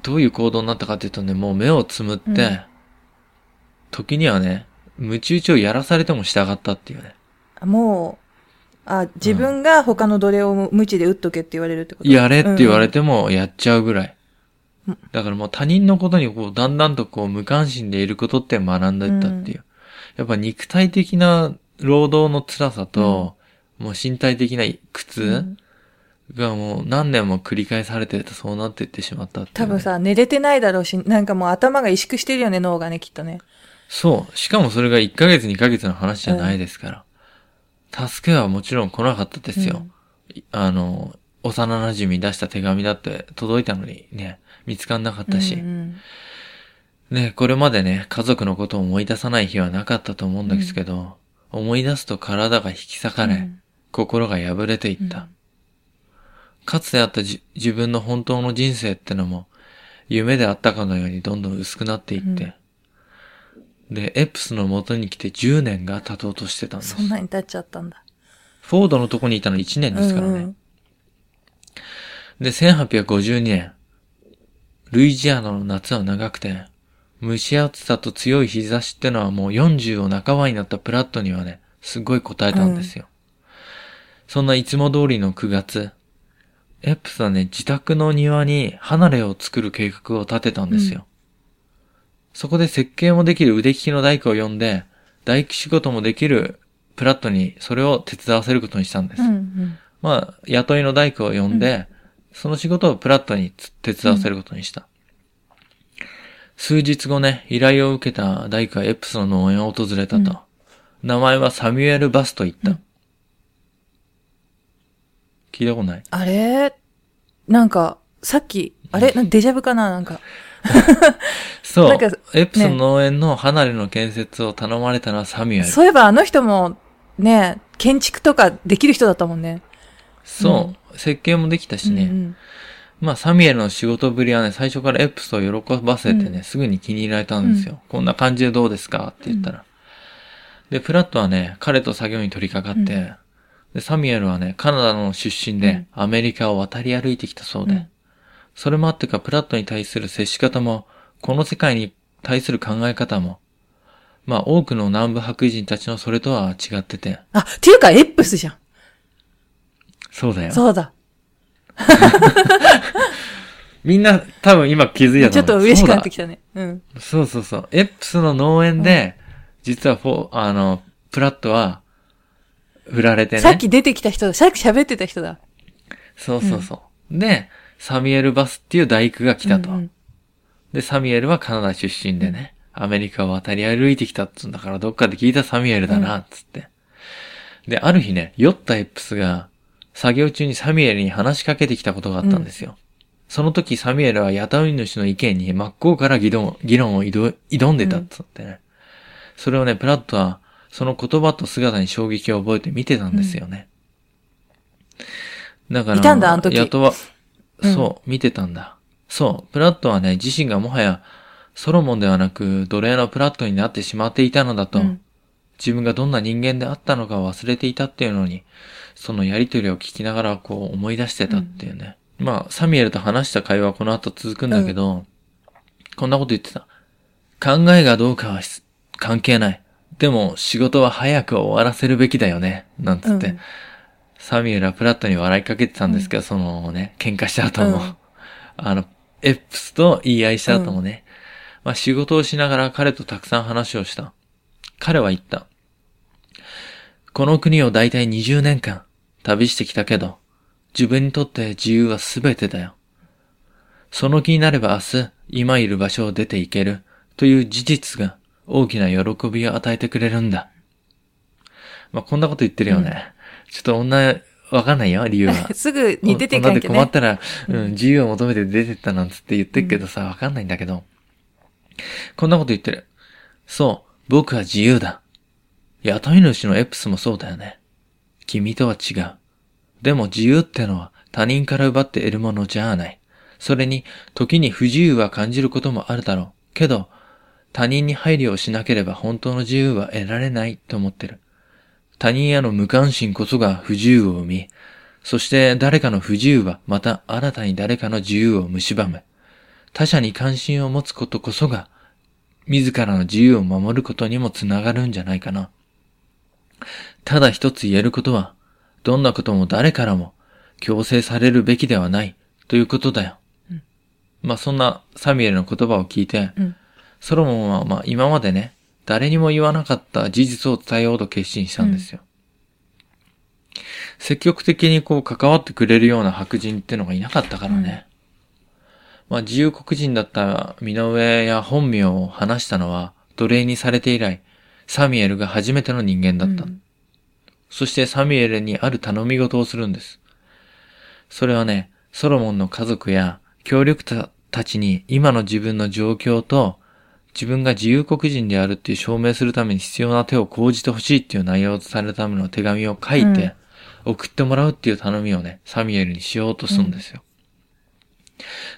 どういう行動になったかっていうとね、もう目をつむって、うん時にはね、ムチ打ちをやらされても従ったっていうね。もう、あ、自分が他の奴隷を無知で撃っとけって言われるってこと？やれって言われて。てもやっちゃうぐらい。だからもう他人のことにこう、だんだんとこう、無関心でいることって学んでったっていう。やっぱ肉体的な労働の辛さと、もう身体的な苦痛がもう何年も繰り返されてるとそうなっていってしまったってね、多分さ、寝れてないだろうし、なんかもう頭が萎縮してるよね、脳がね、きっとね。そう。しかもそれが1ヶ月2ヶ月の話じゃないですから。助けはもちろん来なかったですよ。あの、幼馴染み出した手紙だって届いたのにね、見つかんなかったし。うんうんね、これまでね、家族のことを思い出さない日はなかったと思うんですけど、思い出すと体が引き裂かれ、うん心が破れていった。うんかつてあったじ自分の本当の人生ってのも、夢であったかのようにどんどん薄くなっていって、で、エプスの元に来て10年が経とうとしてたんですそ。んなに経っちゃったんだ。フォードのとこにいたの1年ですからね。うんうんで、1852年、ルイジアナの夏は長くて、蒸し暑さと強い日差しってのはもう40を半ばになったプラットにはね、すごい答えたんですよ。そんないつも通りの9月、エプスはね、自宅の庭に離れを作る計画を立てたんですよ。そこで設計もできる腕利きの大工を呼んで、大工仕事もできるプラットにそれを手伝わせることにしたんです。うんうん。まあ、雇いの大工を呼んで、その仕事をプラットにつ手伝わせることにした。数日後ね、依頼を受けた大工はエプスの農園を訪れたと。名前はサミュエル・バスと言った。聞いたことない？あれ？なんか、さっき、あれ？デジャブかな？なんか。そうなんか。エプスの農園の離れの建設を頼まれたのはサミュエル。そういえばあの人も、ね、建築とかできる人だったもんね。そう。設計もできたしね。うんまあ、サミュエルの仕事ぶりはね、最初からエプスを喜ばせてね、うんすぐに気に入られたんですよ。こんな感じでどうですかって言ったら。で、プラットはね、彼と作業に取り掛かって、うんで、サミュエルはね、カナダの出身で、アメリカを渡り歩いてきたそうで、うんそれもあってか、プラットに対する接し方も、この世界に対する考え方も、まあ、多くの南部白人たちのそれとは違ってて、あ、っていうか、エップスじゃん。そうだよ。そうだ。みんな多分今気づいたちょっと嬉しくなってききたね。うん。そうそうそう。エプスの農園で、実はフォ、あの、プラットは、振られてね。さっき出てきた人だ。さっき喋ってた人だ。そうそうそう。で、サミュエル・バスっていう大工が来たと。うんうんで、サミュエルはカナダ出身でね、アメリカを渡り歩いてきたっつうんだから、どっかで聞いたサミュエルだな、つって。で、ある日ね、酔ったエプスが、作業中にサミュエルに話しかけてきたことがあったんですよ。その時サミュエルは雇い主の意見に真っ向から議論議論を挑挑んでたっつってね。それをね、プラットはその言葉と姿に衝撃を覚えて見てたんですよね。だから、いたんだあの時雇わ、うんそう、見てたんだ。そう、プラットはね、自身がもはや、ソロモンではなく、奴隷のプラットになってしまっていたのだと、うん自分がどんな人間であったのかを忘れていたっていうのに、そのやりとりを聞きながらこう思い出してたっていうね。まあ、サミュエルと話した会話はこの後続くんだけど、こんなこと言ってた。考えがどうかはし関係ない。でも仕事は早く終わらせるべきだよね。なんつって、うんサミュエルはプラットに笑いかけてたんですけど、そのね、喧嘩した後も、うん あの、エップスと言い合いした後もね、まあ仕事をしながら彼とたくさん話をした。彼は言った。この国をだいたい20年間旅してきたけど、自分にとって自由は全てだよ。その気になれば明日、今いる場所を出て行けるという事実が大きな喜びを与えてくれるんだ。まあ、こんなこと言ってるよね。ちょっと女、わかんないよ、理由は。すぐに出ていか女でなきゃね。困ったら、うん、自由を求めて出てったなんつって言ってるけどさ、わかんないんだけど。こんなこと言ってる。そう、僕は自由だ。雇い主のエプスもそうだよね。君とは違う。でも自由ってのは他人から奪って得るものじゃない。それに、時に不自由は感じることもあるだろう。けど、他人に配慮をしなければ本当の自由は得られないと思ってる。他人への無関心こそが不自由を生み、そして誰かの不自由はまた新たに誰かの自由を蝕む。他者に関心を持つことこそが、自らの自由を守ることにもつながるんじゃないかな。ただ一つ言えることは、どんなことも誰からも強制されるべきではないということだよ。まあそんなサミュエルの言葉を聞いて、うんソロモンはまあ今までね、誰にも言わなかった事実を伝えようと決心したんですよ。積極的にこう関わってくれるような白人ってのがいなかったからね。まあ自由黒人だった身の上や本名を話したのは奴隷にされて以来、サミュエルが初めての人間だった。うんそしてサミュエルにある頼み事をするんです。それはね、ソロモンの家族や協力者たちに今の自分の状況と自分が自由黒人であるっていう証明するために必要な手を講じてほしいっていう内容とされるための手紙を書いて送ってもらうっていう頼みをね、サミュエルにしようとするんですよ。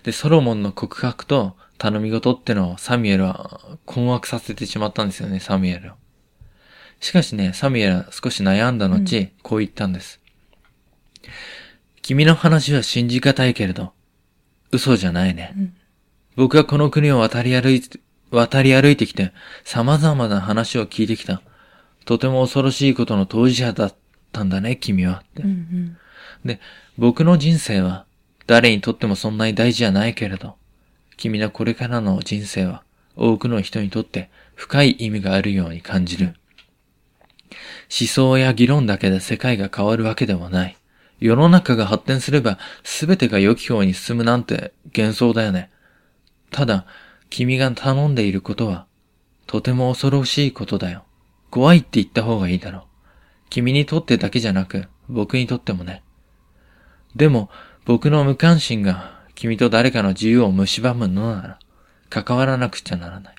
で、ソロモンの告白と頼み事ってのをサミュエルは困惑させてしまったんですよね、サミュエルを。しかしね、サミュエルは少し悩んだ後、こう言ったんです。君の話は信じがたいけれど、嘘じゃないね。うん僕はこの国を渡り歩いて、渡り歩いてきて、様々な話を聞いてきた。とても恐ろしいことの当事者だったんだね、君は。ってうんうんで、僕の人生は、誰にとってもそんなに大事じゃないけれど、君のこれからの人生は、多くの人にとって深い意味があるように感じる。思想や議論だけで世界が変わるわけではない。世の中が発展すれば全てが良き方に進むなんて幻想だよね。ただ、君が頼んでいることは、とても恐ろしいことだよ。怖いって言った方がいいだろう。君にとってだけじゃなく、僕にとってもね。でも、僕の無関心が君と誰かの自由を蝕むのなら、関わらなくちゃならない。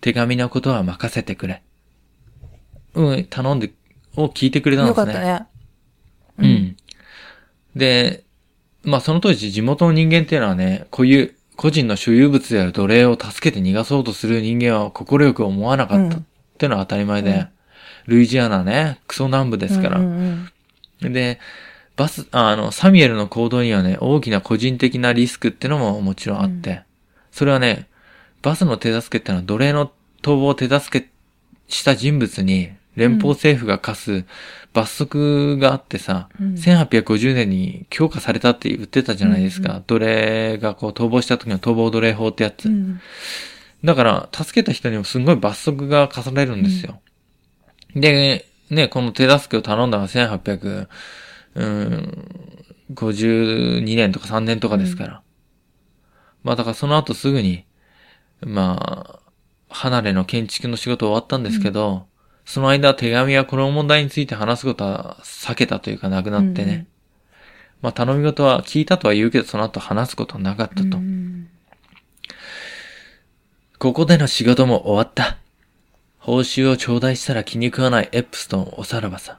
手紙のことは任せてくれ。うん、頼んで、を聞いてくれたんですね。よかったね。うん。で、まあその当時地元の人間っていうのはね、こういう個人の所有物である奴隷を助けて逃がそうとする人間は心よく思わなかった。ってのは当たり前で、うん。ルイジアナね、クソ南部ですから。うんうんうん。で、バス、ああの、サミュエルの行動にはね、大きな個人的なリスクってのももちろんあって、それはね、バスの手助けってのは奴隷の逃亡を手助けした人物に連邦政府が課す罰則があってさ、うん1850年に強化されたって言ってたじゃないですか。うん奴隷がこう逃亡した時の逃亡奴隷法ってやつ。うんだから、助けた人にもすんごい罰則が課されるんですよ。で、ね、この手助けを頼んだのが1800、うん、52年とか3年とかですから。まあだからその後すぐに、まあ、離れの建築の仕事終わったんですけど、その間手紙はこの問題について話すことは避けたというかなくなってね。うんまあ頼み事は聞いたとは言うけど、その後話すことはなかったと。うんここでの仕事も終わった。報酬を頂戴したら気に食わないエプストンおさらばさ。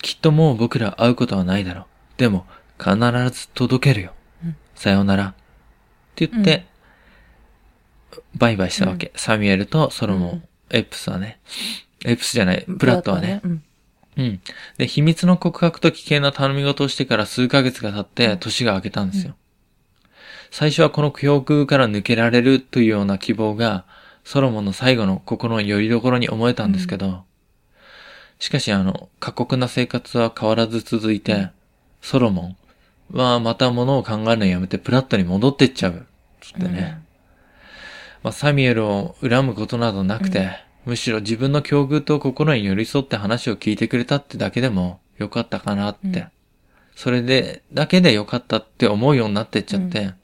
きっともう僕ら会うことはないだろう。でも、必ず届けるよ。うんさようなら。って言って、バイバイしたわけ。サミュエルとソロモン、うんエプスはね。エプスじゃない、プラットはね。うん。うん。で、秘密の告白と危険な頼み事をしてから数ヶ月が経って、年が明けたんですよ。最初はこの境遇から抜けられるというような希望が、ソロモンの最後の心の拠り所に思えたんですけど、しかしあの、過酷な生活は変わらず続いて、ソロモンはまた物を考えるのやめてプラットに戻ってっちゃう。つってね。まあ、サミュエルを恨むことなどなくて、むしろ自分の境遇と心に寄り添って話を聞いてくれたってだけでもよかったかなって。うんそれで、だけでよかったって思うようになってっちゃって。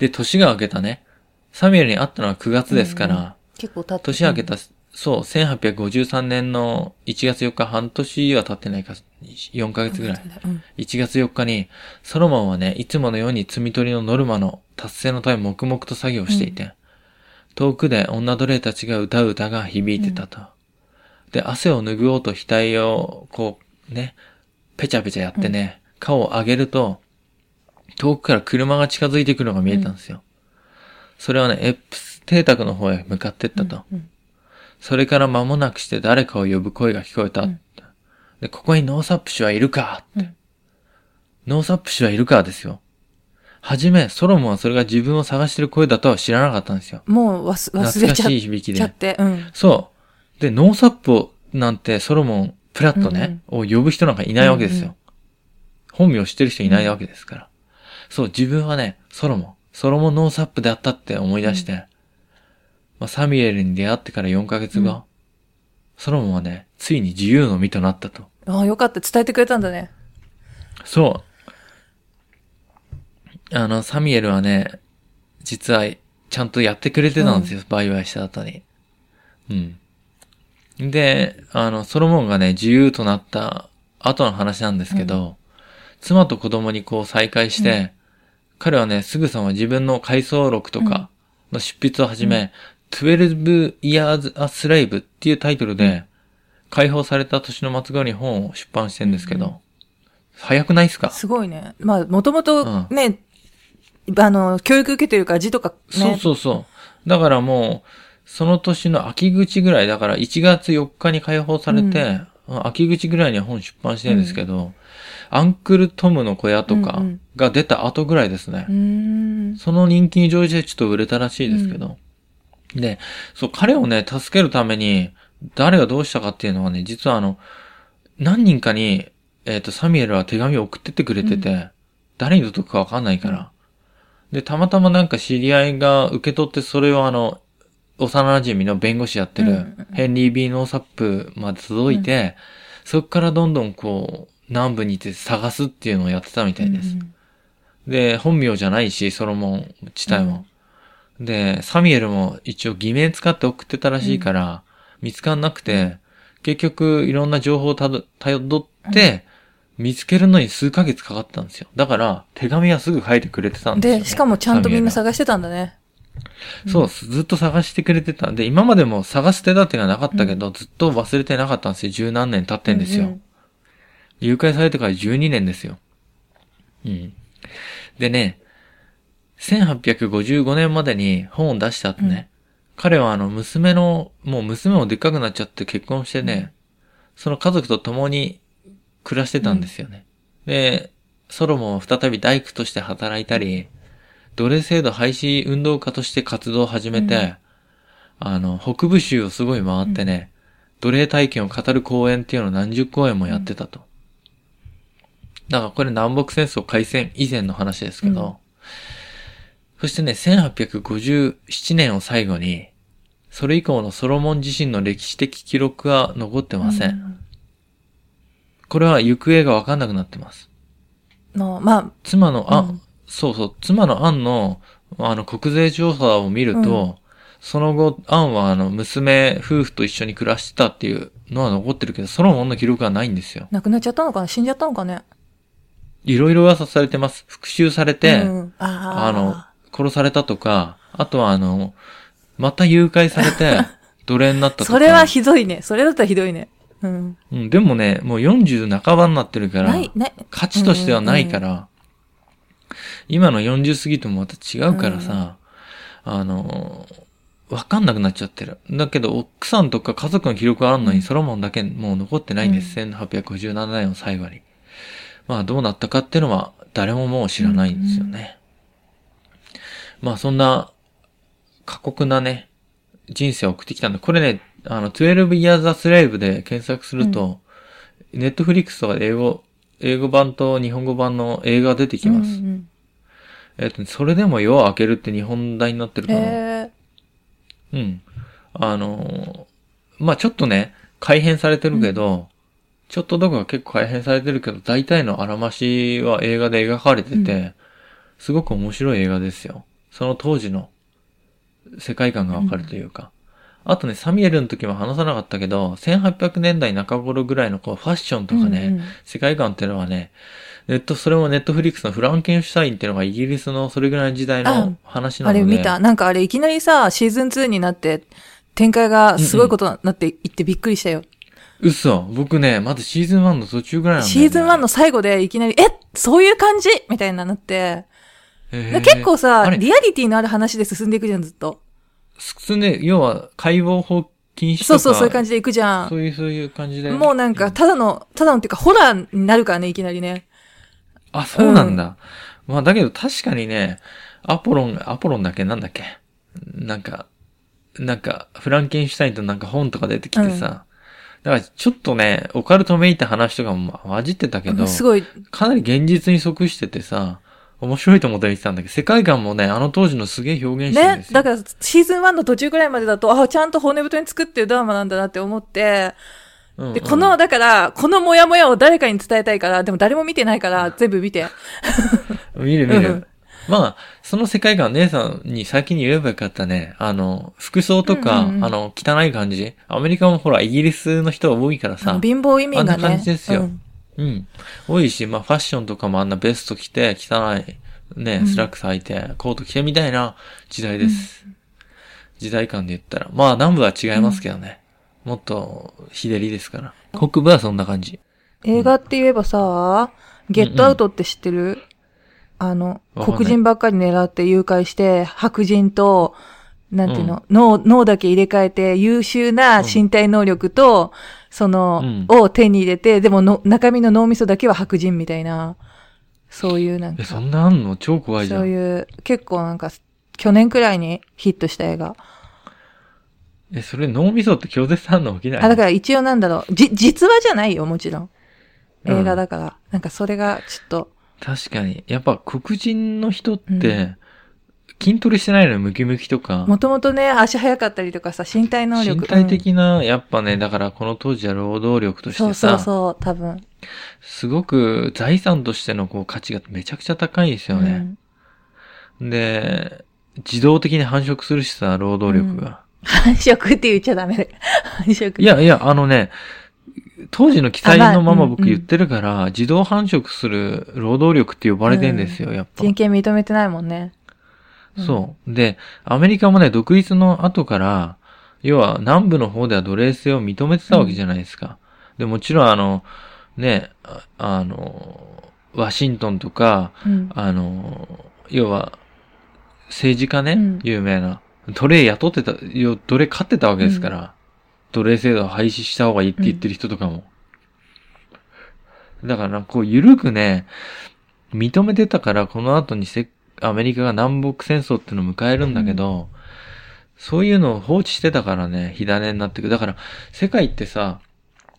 で、年が明けたね。サミュエルに会ったのは9月ですから、うんうん結構経って。年明けた、そう、1853年の1月4日、半年は経ってないか、4ヶ月ぐらい。うん。1月4日に、ソロモンはね、いつものように摘み取りのノルマの達成のため黙々と作業をしていて、遠くで女奴隷たちが歌う歌が響いてたと。で、汗を拭おうと額を、こう、ね、ペチャペチャやってね、顔を上げると、遠くから車が近づいてくるのが見えたんですよ。それはね、エップス邸宅の方へ向かってったと。うんそれから間もなくして誰かを呼ぶ声が聞こえた。うんで、ここにノーサップ氏はいるかって。うんノーサップ氏はいるかですよ。はじめ、ソロモンはそれが自分を探してる声だとは知らなかったんですよ。もう忘忘れちゃっしい響きで。ちゃって。うん。そう。で、ノーサップをなんてソロモン、プラットね、を呼ぶ人なんかいないわけですよ。うん本名を知ってる人いないわけですから。そう、自分はね、ソロモン、ソロモンノーサップであったって思い出して、まあ、サミュエルに出会ってから4ヶ月後、うんソロモンはね、ついに自由の身となったと。ああ、よかった。伝えてくれたんだね。そう。あの、サミュエルはね、実は、ちゃんとやってくれてたんですよ、売買した後に。うん。で、あの、ソロモンがね、自由となった後の話なんですけど、妻と子供にこう再会して、彼はね、すぐさま自分の回想録とかの執筆を始め、12 Years a Slave っていうタイトルで、解放された年の末頃に本を出版してるんですけど、早くないっすか？すごいね。まあ、もともとうね、あの、教育受けてるから字とかね。そうそうそう。だからもう、その年の秋口ぐらい、だから1月4日に解放されて、秋口ぐらいには本出版してるんですけど、アンクルトムの小屋とかうんうんが出た後ぐらいですね。うーん。その人気に乗じてちょっと売れたらしいですけど。で、そう、彼をね、助けるために、誰がどうしたかっていうのはね、実はあの、何人かに、えっ、と、サミュエルは手紙を送ってってくれてて、誰に届くかわかんないから。で、たまたまなんか知り合いが受け取って、それをあの、幼馴染の弁護士やってるうん。うん、ヘンリー・ビー・ノーサップまで届いて、そこからどんどんこう、南部に行って探すっていうのをやってたみたいです。うんで、本名じゃないし、ソロモン自体も。で、サミュエルも一応偽名使って送ってたらしいから、見つかんなくて、結局いろんな情報をたど、頼って、見つけるのに数ヶ月かかったんですよ。だから、手紙はすぐ書いてくれてたんですよ、ね。で、しかもちゃんとみんな探してたんだね。そう、ずっと探してくれてた。で、今までも探す手立てがなかったけど、ずっと忘れてなかったんですよ。十何年経ってんですよ。うんうん誘拐されてから12年ですよ。うん。でね、1855年までに本を出した後ね、彼はあの娘の、もう娘もでっかくなっちゃって結婚してね、その家族と共に暮らしてたんですよね。で、ソロモンは再び大工として働いたり、奴隷制度廃止運動家として活動を始めて、あの、北部州をすごい回ってね、奴隷体験を語る講演っていうのを何十公演もやってたと。だからこれ南北戦争開戦以前の話ですけど、そしてね、1857年を最後に、それ以降のソロモン自身の歴史的記録は残ってません。うんこれは行方がわかんなくなってます。の、ま妻の、あ、うんそうそう、妻のアンの、あの、国税調査を見ると、その後、アンはあの、娘夫婦と一緒に暮らしてたっていうのは残ってるけど、ソロモンの記録はないんですよあ、。亡くなっちゃったのかな？死んじゃったのかねいろいろ噂されてます。復讐されて、うん、ああの、殺されたとか、あとはあの、また誘拐されて、奴隷になったとか。それはひどいね。それだったらひどいね。うん。うん、でもね、もう40半ばになってるから。価値としてはないから、今の40過ぎともまた違うからさ、あのー、わかんなくなっちゃってる。だけど、奥さんとか家族の記録はあるのに、ソロモンだけもう残ってないんです。1857年を最後に。まあ、どうなったかっていうのは、誰ももう知らないんですよね。まあ、そんな、過酷なね、人生を送ってきたんで、これね、あの、12 Years a Slave で検索すると、ネットフリックスとかで英語、英語版と日本語版の映画が出てきます。うんえっと、それでも夜を明けるって日本題になってるうん、かな。へうん。あのーまあ、ちょっとね、改変されてるけど、ちょっとどこか結構改変されてるけど、大体のあらましは映画で描かれてて、うすごく面白い映画ですよ。その当時の世界観がわかるというか。あとね、サミュエルの時も話さなかったけど、1800年代中頃ぐらいのこうファッションとかね、うんうん世界観っていうのはね、ネット、それもネットフリックスのフランケンシュタインっていうのがイギリスのそれぐらいの時代の話なあので。れ見たなんかあれいきなりさ、シーズン2になって、展開がすごいことになっていってびっくりしたよ。嘘。僕ね、まだシーズン1の途中ぐらいなんだよ、ね。シーズン1の最後でいきなり、えそういう感じ？みたいななって。結構さ、リアリティのある話で進んでいくじゃん、ずっと。進んで、要は、解剖法禁止とか。そうそう、そういう感じ。じでいくじゃん。そういう、そういう感じで。もうなんか、ただの、ただのっていうか、ホラーになるからね、いきなりね。あ、そうなんだ。まあ、だけど確かにね、アポロン、アポロンだっけなんだっけ？なんか、なんか、フランケンシュタインとなんか本とか出てきてさ、だからちょっとね、オカルトめいた話とかも混じってたけど、すごい、かなり現実に即しててさ、面白いと思って見てたんだけど、世界観もね、あの当時のすげえ表現してるんです。よ。ねだから、シーズン1の途中くらいまでだと、あ、ちゃんと骨太に作ってるドラマなんだなって思って、うんうんで、この、だから、このモヤモヤを誰かに伝えたいから、でも誰も見てないから、全部見て。見る見る。うんまあ、その世界観、姉さんに先に言えばよかったね。あの、服装とか、うんうんうんあの、汚い感じ。アメリカもほら、イギリスの人が多いからさ。貧乏移民がね。あんな感じですようんうん。多いし、まあ、ファッションとかもあんなベスト着て、汚い、ねう、んスラックス履いて、コート着てみたいな時代です。時代感で言ったら。まあ、南部は違いますけどね。もっと、日照りですから。北部はそんな感じ。映画って言えばさ、ゲットアウトって知ってる、あの、わかんない黒人ばっかり狙って誘拐して、白人と、なんていうの、脳、脳だけ入れ替えて、優秀な身体能力と、その、うんを手に入れて、でもの、中身の脳みそだけは白人みたいな、そういうなんえ、か、そんなあんの？超怖いじゃ。そうんいう、結構なんか、去年くらいにヒットした映画。え、それ脳みそって拒絶反応起きないあ、だから一応なんだろう、じ、実話じゃないよ、もちろん。うん映画だから。なんかそれが、ちょっと、確かに。やっぱ黒人の人って、うん筋トレしてないのよムキムキとか。もともとね、足速かったりとかさ、身体能力。身体的な、やっぱね、だからこの当時は労働力としてそうさ、そうそう、多分。すごく財産としてのこう価値がめちゃくちゃ高いんですよね。で、自動的に繁殖するしさ、労働力が。繁殖って言っちゃダメ。繁殖。い、やいや、あのね、当時の期待のままあまあうん僕言ってるから、自動繁殖する労働力って呼ばれてんですよ、やっぱ。人権認めてないもんね。そう。で、アメリカもね、独立の後から、要は南部の方では奴隷制を認めてたわけじゃないですか。で、もちろんあの、ね、ああの、ワシントンとか、うん。あの、要は、政治家ね、うん有名な、奴隷雇ってた、よ奴隷飼ってたわけですから、奴隷制度を廃止した方がいいって言ってる人とかも。だから、こう、ゆるくね、認めてたから、この後にせアメリカが南北戦争っていうのを迎えるんだけど、そういうのを放置してたからね、火種になってく。だから、世界ってさ、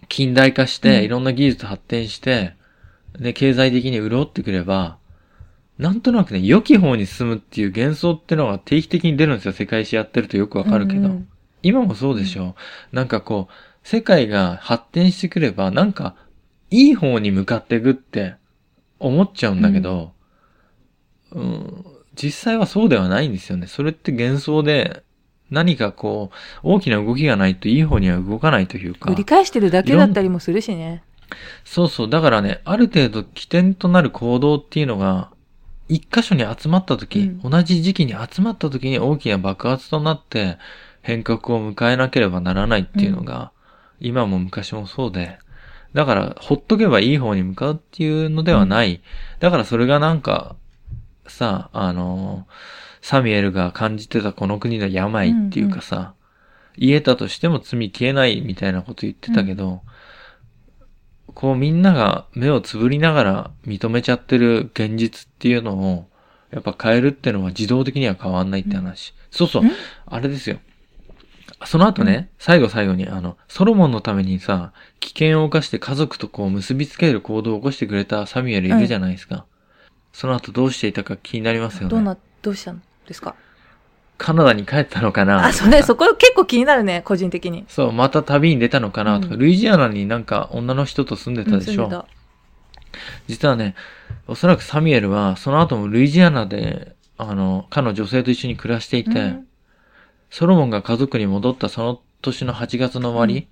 近代化して、うんいろんな技術発展して、で、経済的に潤ってくれば、なんとなくね、良き方に進むっていう幻想ってのが定期的に出るんですよ。世界史やってるとよくわかるけど。うんうん今もそうでしょ、なんかこう、世界が発展してくれば、なんか、いい方に向かっていくって思っちゃうんだけど、うん、実際はそうではないんですよね。それって幻想で、何かこう、大きな動きがないといい方には動かないというか繰。り返してるだけだったりもするしね。そうそう。だからね、ある程度起点となる行動っていうのが、一箇所に集まった時、う同じ時期に集まった時に大きな爆発となって、変革を迎えなければならないっていうのが、今も昔もそうで、だから、ほっとけばいい方に向かうっていうのではない。だからそれがなんか、さ、あの、サミュエルが感じてたこの国の病っていうかさ、言えたとしても罪消えないみたいなこと言ってたけど、こうみんなが目をつぶりながら認めちゃってる現実っていうのを、やっぱ変えるってのは自動的には変わんないって話。そうそう、あれですよ。その後ね、最後最後に、あの、ソロモンのためにさ、危険を冒して家族とこう結びつける行動を起こしてくれたサミュエルいるじゃないですか。その後どうしていたか気になりますよね。どうな、どうしたんですか？カナダに帰ったのかな？あ、それ、そこ結構気になるね、個人的に。そう、また旅に出たのかな？とか、うんルイジアナになんか女の人と住んでたでしょ。うん住んでた実はね、おそらくサミュエルは、その後もルイジアナで、あの、かの女性と一緒に暮らしていて、うんソロモンが家族に戻ったその年の8月の終わり、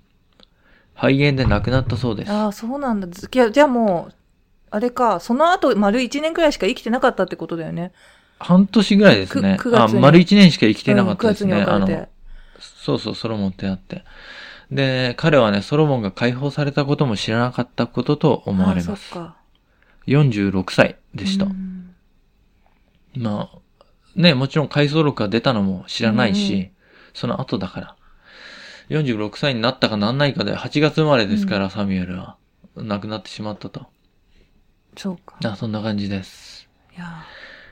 肺炎で亡くなったそうです。ああ、そうなんだ。ずいや、じゃあもう、あれか、その後、丸1年くらいしか生きてなかったってことだよね。半年ぐらいですね。く9月にあ、丸1年しか生きてなかったですうんね。9月にあのそうそう、ソロモンってあって。で、彼はね、ソロモンが解放されたことも知らなかったことと思われます。あそっか。46歳でした。うんまあ、ね、もちろん回想録が出たのも知らないし、うんうその後だから。46歳になったかなんないかで、8月生まれですから、サミュエルは。亡くなってしまったと。そうか。あ、そんな感じです。いや、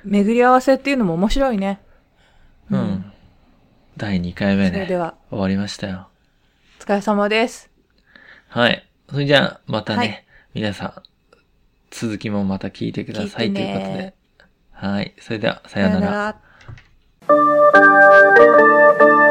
巡り合わせっていうのも面白いね。うん。うん、第2回目ね。それでは。終わりましたよ。お疲れ様です。はい。それじゃあ、またね、はい、皆さん、続きもまた聞いてくださいということで。はい。それでは、さようなら。さよなら